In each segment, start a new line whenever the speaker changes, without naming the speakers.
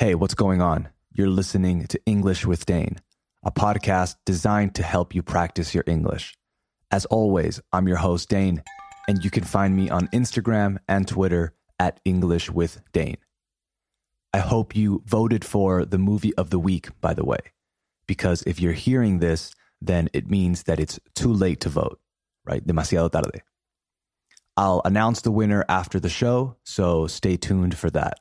Hey, what's going on? You're listening to English with Dane, a podcast designed to help you practice your English. As always, I'm your host, Dane, and you can find me on Instagram and Twitter at English with Dane. I hope you voted for the movie of the week, by the way, because if you're hearing this, then it means that it's too late to vote, right? Demasiado tarde. I'll announce the winner after the show, so stay tuned for that.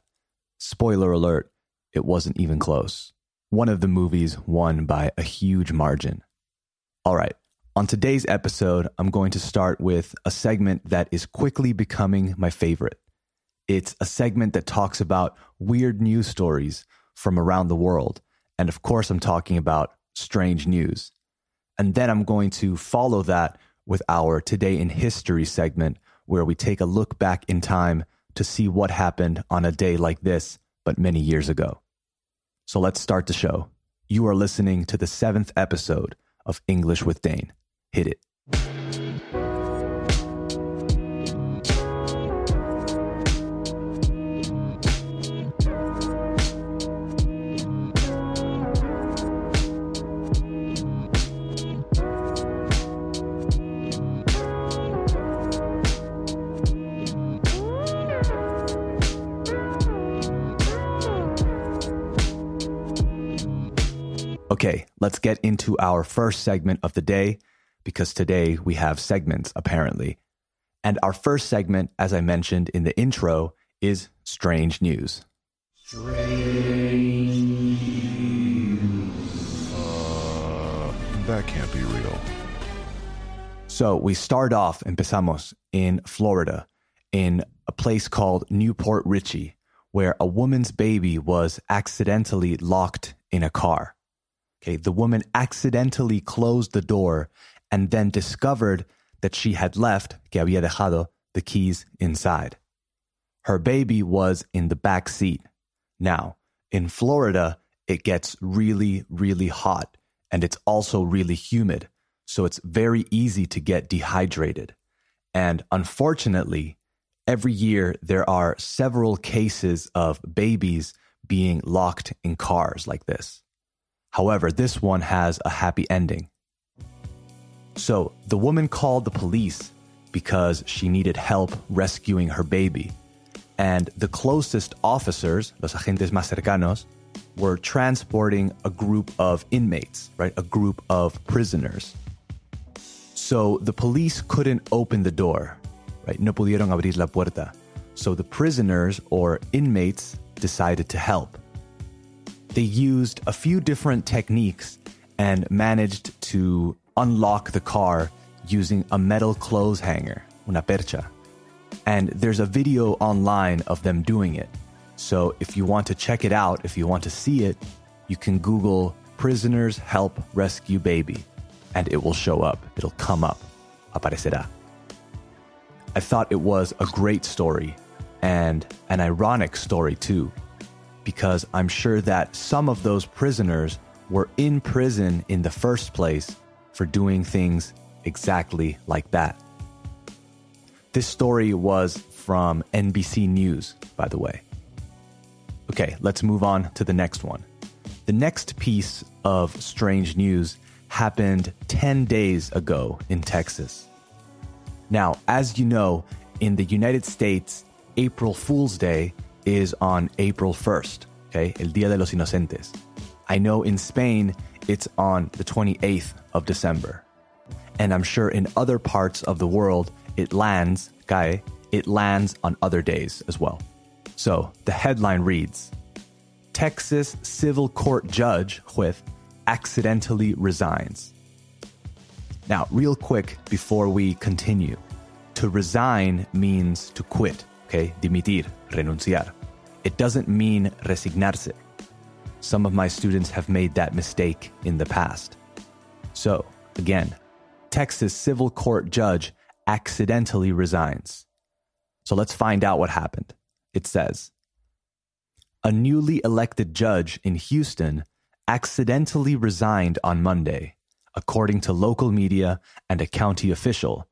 Spoiler alert, it wasn't even close. One of the movies won by a huge margin. All right, on today's episode, I'm going to start with a segment that is quickly becoming my favorite. It's a segment that talks about weird news stories from around the world. And of course, I'm talking about strange news. And then I'm going to follow that with our Today in History segment, where we take a look back in time to see what happened on a day like this, but many years ago. So let's start the show. You are listening to the seventh episode of English with Dane. Hit it. Okay, let's get into our first segment of the day because today we have segments apparently. And our first segment, as I mentioned in the intro, is Strange News.
Strange news.
Uh, that can't be real.
So we start off, in empezamos, in Florida, in a place called New Port Richey, where a woman's baby was accidentally locked in a car. Okay, the woman accidentally closed the door and then discovered that she had left, que había dejado, the keys inside. Her baby was in the back seat. Now, in Florida, it gets really, really hot and it's also really humid. So it's very easy to get dehydrated. And unfortunately, every year there are several cases of babies being locked in cars like this. However, this one has a happy ending. So the woman called the police because she needed help rescuing her baby. And the closest officers, los agentes más cercanos, were transporting a group of inmates, right? A group of prisoners. So the police couldn't open the door, right? No pudieron abrir la puerta. So the prisoners or inmates decided to help. They used a few different techniques and managed to unlock the car using a metal clothes hanger, una percha. And there's a video online of them doing it. So if you want to check it out, if you want to see it, you can Google prisoners help rescue baby and it will show up. It'll come up. Aparecerá. I thought it was a great story and an ironic story too, because I'm sure that some of those prisoners were in prison in the first place for doing things exactly like that. This story was from NBC News, by the way. Okay, let's move on to the next one. The next piece of strange news happened 10 days ago in Texas. Now, as you know, in the United States, April Fool's Day is on April 1st, okay? El Día de los Inocentes. I know in Spain, it's on the 28th of December. And I'm sure in other parts of the world, it lands, cae, it lands on other days as well. So the headline reads Texas civil court judge, juez, accidentally resigns. Now, real quick before we continue, to resign means to quit, okay? Dimitir, renunciar. It doesn't mean resignarse. Some of my students have made that mistake in the past. So, again, Texas civil court judge accidentally resigns. So let's find out what happened. It says A newly elected judge in Houston accidentally resigned on Monday, according to local media and a county official,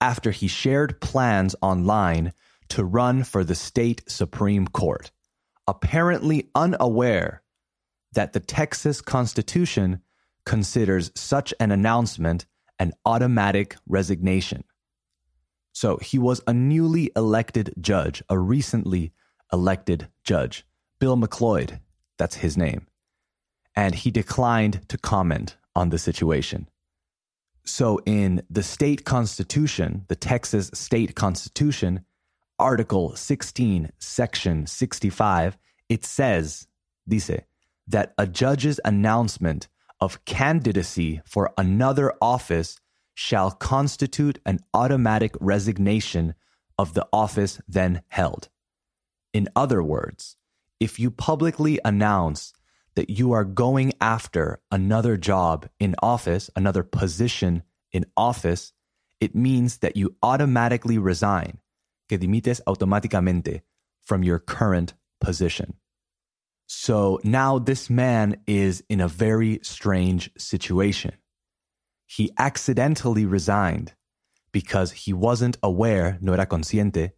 after he shared plans online to run for the state Supreme Court, apparently unaware that the Texas Constitution considers such an announcement an automatic resignation. So he was a newly elected judge, a recently elected judge, Bill McCloyd, that's his name. And he declined to comment on the situation. So, in the state constitution, the Texas state constitution, Article 16, Section 65, it says, dice, that a judge's announcement of candidacy for another office shall constitute an automatic resignation of the office then held. In other words, if you publicly announce that you are going after another job in office, another position in office, it means that you automatically resign, que dimites automáticamente from your current position. So now this man is in a very strange situation. He accidentally resigned because he wasn't aware, no era consciente,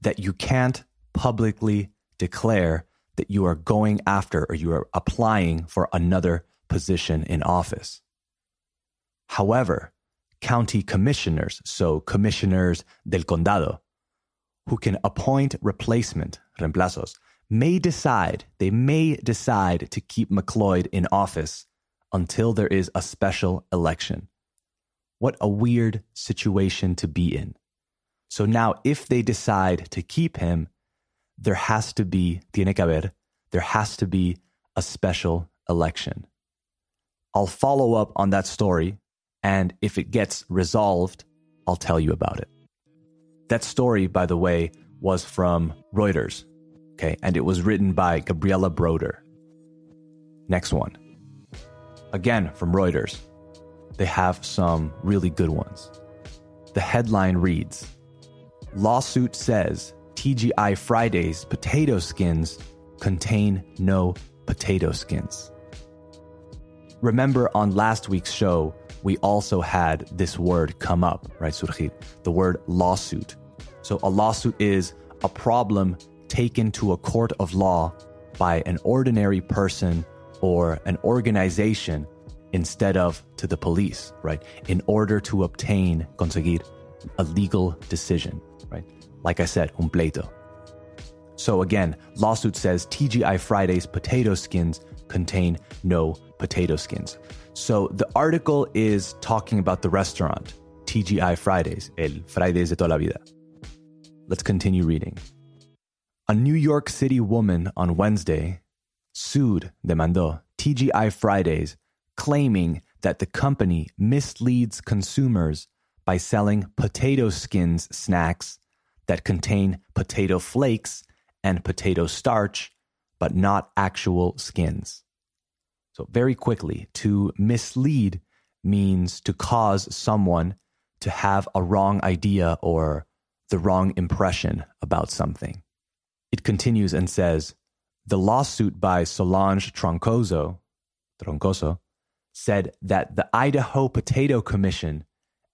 that you can't publicly declare that you are going after or you are applying for another position in office. However, county commissioners, so commissioners del condado, who can appoint replacement, reemplazos, may decide, they may decide to keep McCloyd in office until there is a special election. What a weird situation to be in. So now, if they decide to keep him, there has to be, tiene que haber, there has to be a special election. I'll follow up on that story, and if it gets resolved, I'll tell you about it. That story, by the way, was from Reuters, okay, and it was written by Gabriela Broder. Next one. Again, from Reuters. They have some really good ones. The headline reads Lawsuit says TGI Fridays potato skins contain no potato skins. Remember on last week's show, we also had this word come up, right, surgir, the word lawsuit. So a lawsuit is a problem taken to a court of law by an ordinary person or an organization instead of to the police, right? In order to obtain, conseguir, a legal decision, right? Like I said, un pleito. So again, lawsuit says TGI Fridays potato skins contain no potato skins. So the article is talking about the restaurant, TGI Fridays, el Fridays de toda la vida. Let's continue reading. A New York City woman on Wednesday sued, demandó, TGI Fridays, claiming that the company misleads consumers by selling potato skins snacks that contain potato flakes and potato starch, but not actual skins. So, very quickly, to mislead means to cause someone to have a wrong idea or the wrong impression about something. It continues and says the lawsuit by Solange Troncoso, Troncoso said that the Idaho Potato Commission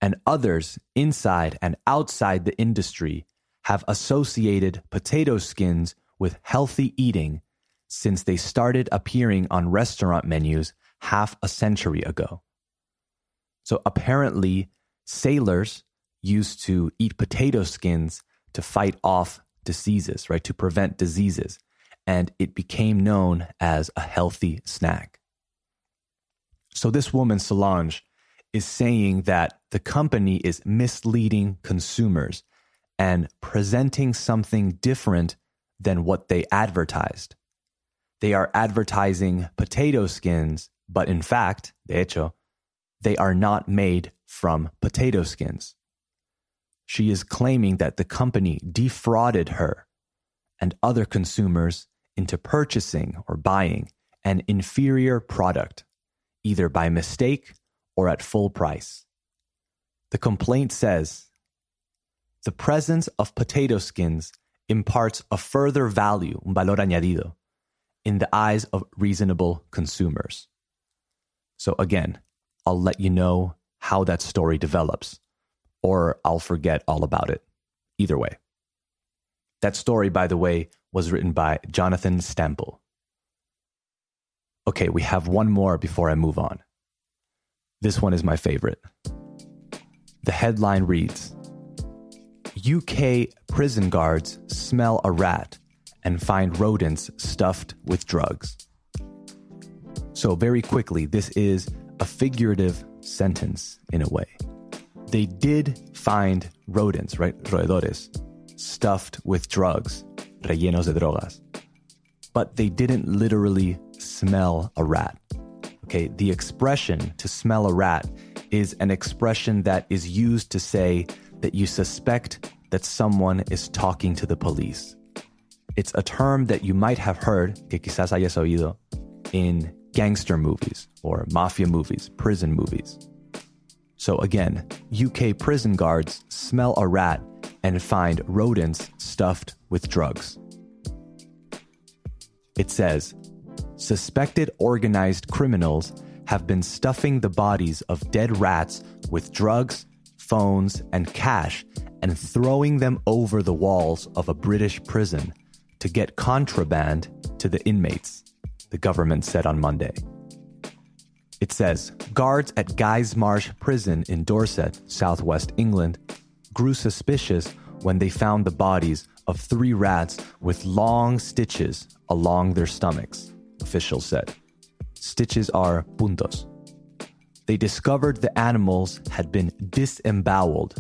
and others inside and outside the industry have associated potato skins with healthy eating since they started appearing on restaurant menus half a century ago. So apparently, sailors used to eat potato skins to fight off diseases, right? To prevent diseases. And it became known as a healthy snack. So this woman, Solange, is saying that the company is misleading consumers and presenting something different than what they advertised. They are advertising potato skins, but in fact, de hecho, they are not made from potato skins. She is claiming that the company defrauded her and other consumers into purchasing or buying an inferior product, either by mistake or at full price. The complaint says the presence of potato skins imparts a further value, un valor añadido, in the eyes of reasonable consumers. So again, I'll let you know how that story develops, or I'll forget all about it. Either way. That story, by the way, was written by Jonathan Stempel. Okay, we have one more before I move on. This one is my favorite. The headline reads UK prison guards smell a rat and find rodents stuffed with drugs. So, very quickly, this is a figurative sentence in a way. They did find rodents, right? Roedores, stuffed with drugs, rellenos de drogas. But they didn't literally smell a rat. Okay, the expression to smell a rat is an expression that is used to say that you suspect that someone is talking to the police. It's a term that you might have heard, que quizás hayas oído, in gangster movies or mafia movies, prison movies. So again, UK prison guards smell a rat and find rodents stuffed with drugs. It says, suspected organized criminals have been stuffing the bodies of dead rats with drugs, phones, and cash and throwing them over the walls of a British prison to get contraband to the inmates the government said on Monday. It says guards at Guy's Marsh prison in Dorset, southwest England, grew suspicious when they found the bodies of three rats with long stitches along their stomachs, officials said. Stitches are puntos. They discovered the animals had been disemboweled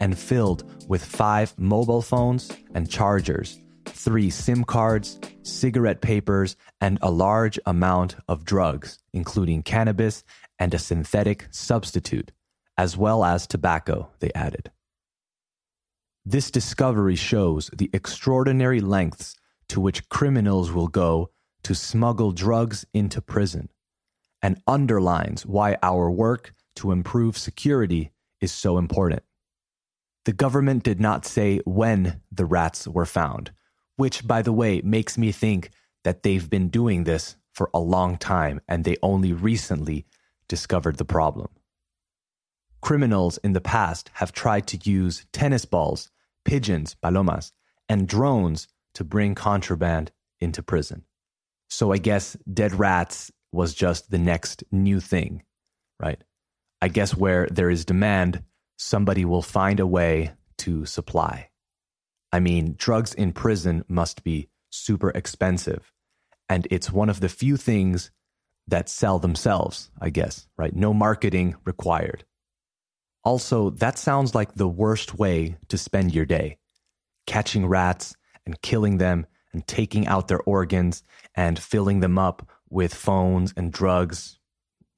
and filled with five mobile phones and chargers three SIM cards, cigarette papers, and a large amount of drugs, including cannabis and a synthetic substitute, as well as tobacco, they added. This discovery shows the extraordinary lengths to which criminals will go to smuggle drugs into prison and underlines why our work to improve security is so important. The government did not say when the rats were found, which, by the way, makes me think that they've been doing this for a long time and they only recently discovered the problem. Criminals in the past have tried to use tennis balls, pigeons, palomas, and drones to bring contraband into prison. So I guess dead rats was just the next new thing, right? I guess where there is demand, somebody will find a way to supply. I mean, drugs in prison must be super expensive. And it's one of the few things that sell themselves, I guess, right? No marketing required. Also, that sounds like the worst way to spend your day catching rats and killing them and taking out their organs and filling them up with phones and drugs.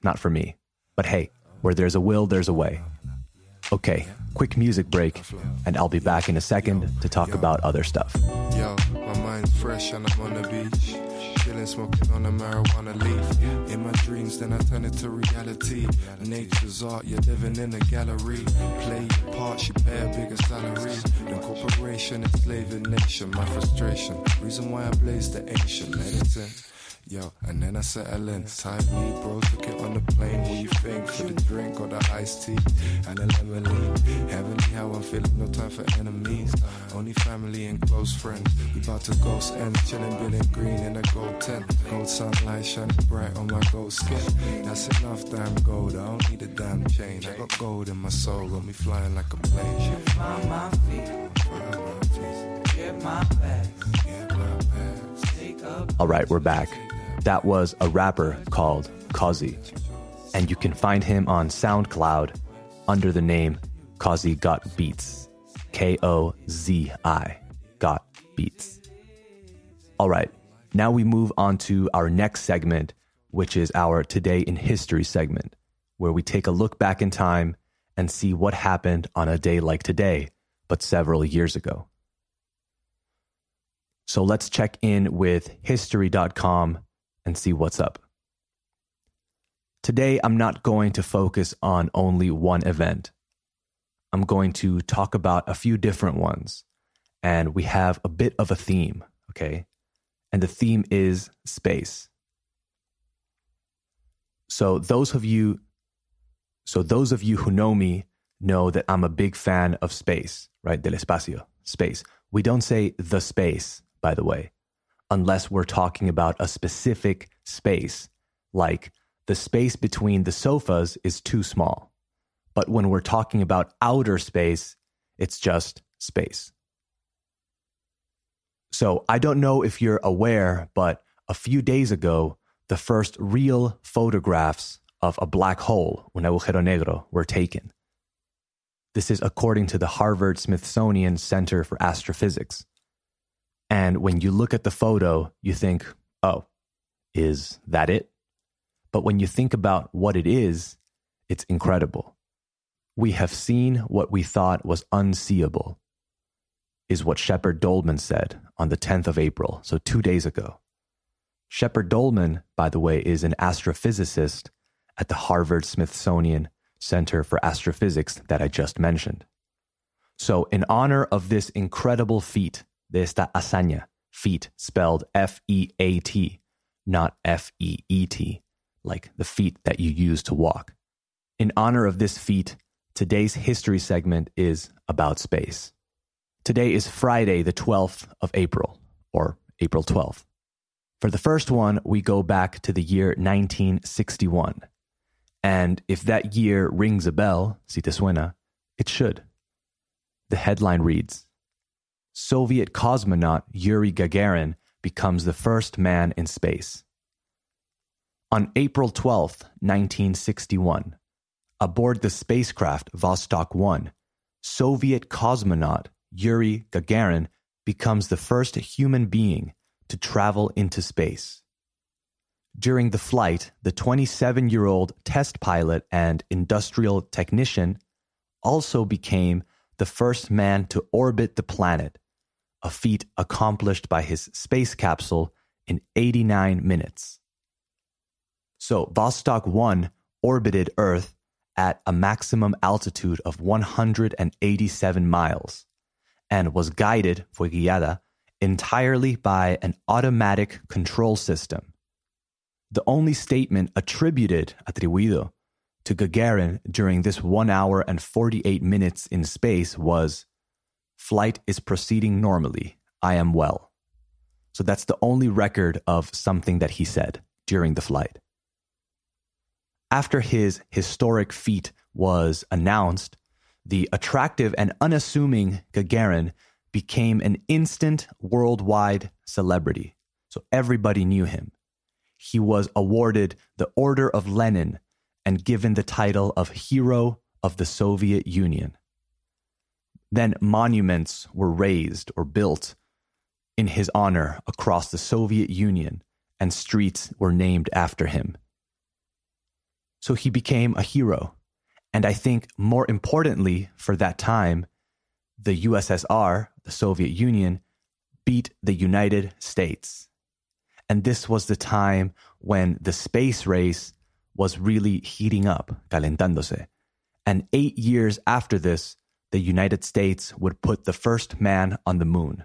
Not for me. But hey, where there's a will, there's a way. Okay, quick music break, and I'll be back in a second to talk about other stuff.
Yo, my mind's fresh and I'm on the beach. Chilling, smoking on a marijuana leaf. In my dreams, then I turn it to reality. Nature's art, you're living in a gallery. Play your part, you pay a bigger salary. The corporation, enslaving nation. My frustration, reason why I blaze the ancient medicine. Yo, and then I settle in. Tight weed, bro, took it on the plane. What you think for the drink or the iced tea and the lemonade? Heavenly how I'm feeling, no time for enemies. Only family and close friends. We about to ghost end, chilling, billing green in a gold tent. Gold sunlight shining bright on my gold skin. That's enough damn gold, I don't need a damn chain. I got gold in my soul, got me flying like a plane.
Find my feet, get my bags.
All right, we're back. That was a rapper called Kozi, and you can find him on SoundCloud under the name Kozi Got Beats. K O Z I. Got Beats. All right, now we move on to our next segment, which is our Today in History segment, where we take a look back in time and see what happened on a day like today, but several years ago. So let's check in with history.com and see what's up. Today, I'm not going to focus on only one event. I'm going to talk about a few different ones, and we have a bit of a theme, okay? And the theme is space. So those of you so those of you who know me know that I'm a big fan of space, right? Del espacio, space. We don't say the space, by the way. Unless we're talking about a specific space, like the space between the sofas is too small. But when we're talking about outer space, it's just space. So I don't know if you're aware, but a few days ago, the first real photographs of a black hole, un agujero negro, were taken. This is according to the Harvard Smithsonian Center for Astrophysics. And when you look at the photo, you think, oh, is that it? But when you think about what it is, it's incredible. We have seen what we thought was unseeable, is what Sheperd Doeleman said on the 10th of April, so two days ago. Sheperd Doeleman, by the way, is an astrophysicist at the Harvard Smithsonian Center for Astrophysics that I just mentioned. So, in honor of this incredible feat, de esta hazaña, feat spelled F E A T, not F E E T, like the feet that you use to walk. In honor of this feat, today's history segment is about space. Today is Friday, the 12th of April, or April 12th. For the first one, we go back to the year 1961. And if that year rings a bell, si te suena, it should. The headline reads Soviet cosmonaut Yuri Gagarin becomes the first man in space. On April 12, 1961, aboard the spacecraft Vostok 1, Soviet cosmonaut Yuri Gagarin becomes the first human being to travel into space. During the flight, the 27 year old test pilot and industrial technician also became the first man to orbit the planet, a feat accomplished by his space capsule in 89 minutes. So, Vostok 1 orbited Earth at a maximum altitude of 187 miles and was guided, fue guiada, entirely by an automatic control system. The only statement attributed, atribuido, to Gagarin during this one hour and 48 minutes in space was Flight is proceeding normally. I am well. So that's the only record of something that he said during the flight. After his historic feat was announced, the attractive and unassuming Gagarin became an instant worldwide celebrity. So everybody knew him. He was awarded the Order of Lenin and given the title of Hero of the Soviet Union. Then monuments were raised or built in his honor across the Soviet Union, and streets were named after him. So he became a hero. And I think more importantly for that time, the USSR, the Soviet Union, beat the United States. And this was the time when the space race was really heating up, calentándose. And eight years after this, the United States would put the first man on the moon.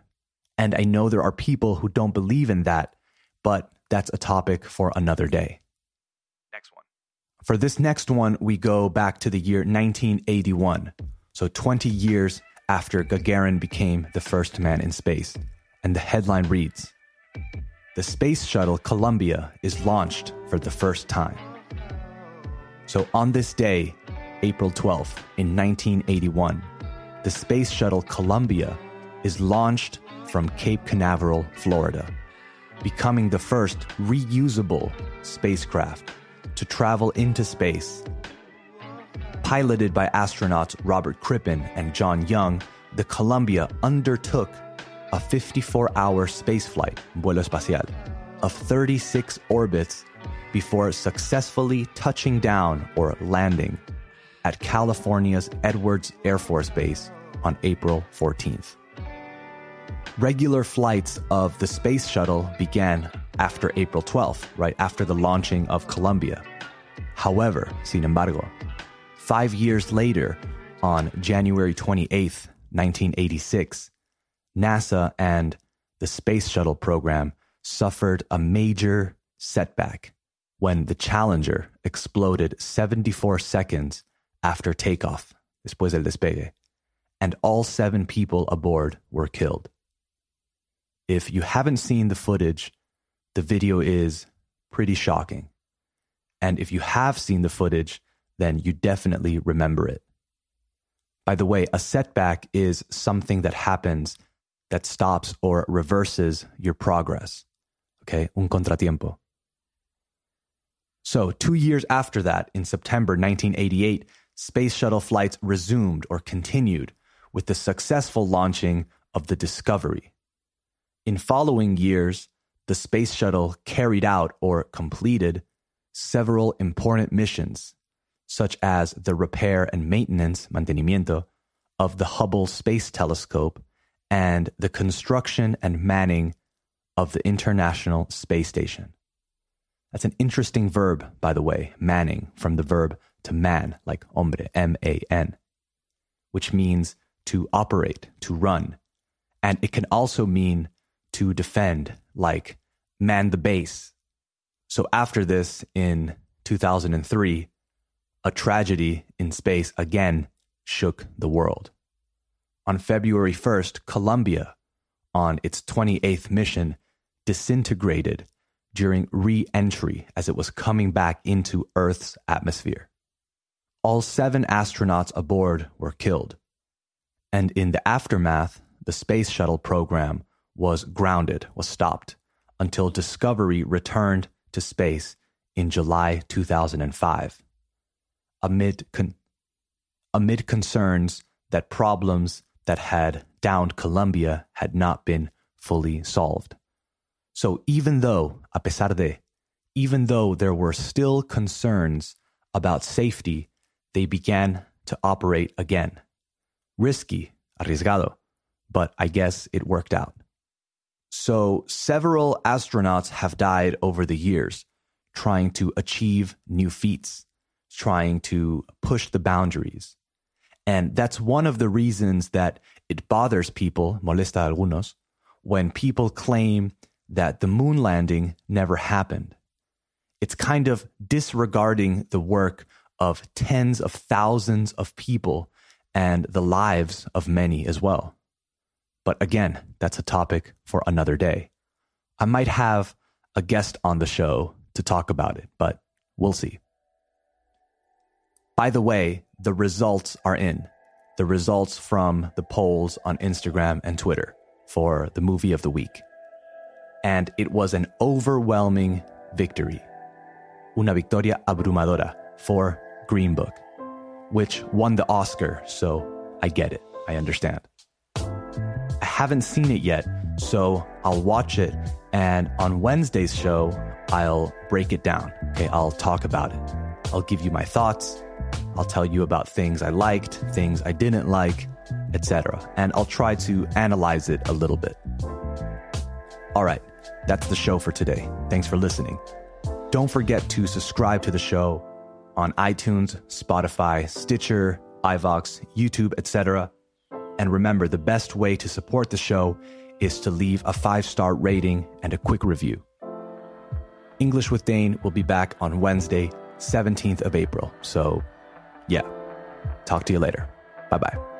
And I know there are people who don't believe in that, but that's a topic for another day. Next one. For this next one, we go back to the year 1981. So 20 years after Gagarin became the first man in space. And the headline reads The space shuttle Columbia is launched for the first time. So on this day, April 12th, in 1981, the space shuttle Columbia is launched from Cape Canaveral, Florida, becoming the first reusable spacecraft to travel into space. Piloted by astronauts Robert Crippen and John Young, the Columbia undertook a 54 hour spaceflight, vuelo espacial, of 36 orbits before successfully touching down or landing at California's Edwards Air Force Base on April 14th. Regular flights of the space shuttle began after April 12th, right after the launching of Columbia. However, sin embargo, five years later, on January 28th, 1986, NASA and the Space Shuttle program suffered a major setback when the Challenger exploded 74 seconds after takeoff, después del despegue, and all seven people aboard were killed. If you haven't seen the footage, the video is pretty shocking. And if you have seen the footage, then you definitely remember it. By the way, a setback is something that happens that stops or reverses your progress. Okay, un contratiempo. So, two years after that, in September 1988, space shuttle flights resumed or continued with the successful launching of the Discovery. In following years, the space shuttle carried out or completed several important missions, such as the repair and maintenance, mantenimiento, of the Hubble Space Telescope and the construction and manning of the International Space Station. That's an interesting verb, by the way, manning, from the verb to man, like hombre, M A N, which means to operate, to run. And it can also mean to defend, like man the base. So after this, in 2003, a tragedy in space again shook the world. On February 1st, Columbia, on its 28th mission, disintegrated during re entry as it was coming back into Earth's atmosphere. All seven astronauts aboard were killed. And in the aftermath, the space shuttle program was grounded, was stopped, until Discovery returned to space in July 2005. Amid, con- amid concerns that problems that had downed Columbia had not been fully solved. So even though, a pesar de, even though there were still concerns about safety, they began to operate again. Risky, arriesgado, but I guess it worked out. So several astronauts have died over the years trying to achieve new feats, trying to push the boundaries. And that's one of the reasons that it bothers people, molesta algunos, when people claim that the moon landing never happened. It's kind of disregarding the work of tens of thousands of people and the lives of many as well. But again, that's a topic for another day. I might have a guest on the show to talk about it, but we'll see. By the way, the results are in. The results from the polls on Instagram and Twitter for the movie of the week and it was an overwhelming victory. Una victoria abrumadora for Green Book, which won the Oscar, so I get it. I understand. I haven't seen it yet, so I'll watch it, and on Wednesday's show, I'll break it down. Okay, I'll talk about it. I'll give you my thoughts. I'll tell you about things I liked, things I didn't like, etc. And I'll try to analyze it a little bit. All right, that's the show for today. Thanks for listening. Don't forget to subscribe to the show on iTunes, Spotify, Stitcher, iVoox, YouTube, etc. And remember, the best way to support the show is to leave a five star rating and a quick review. English with Dane will be back on Wednesday, 17th of April. So, yeah, talk to you later. Bye bye.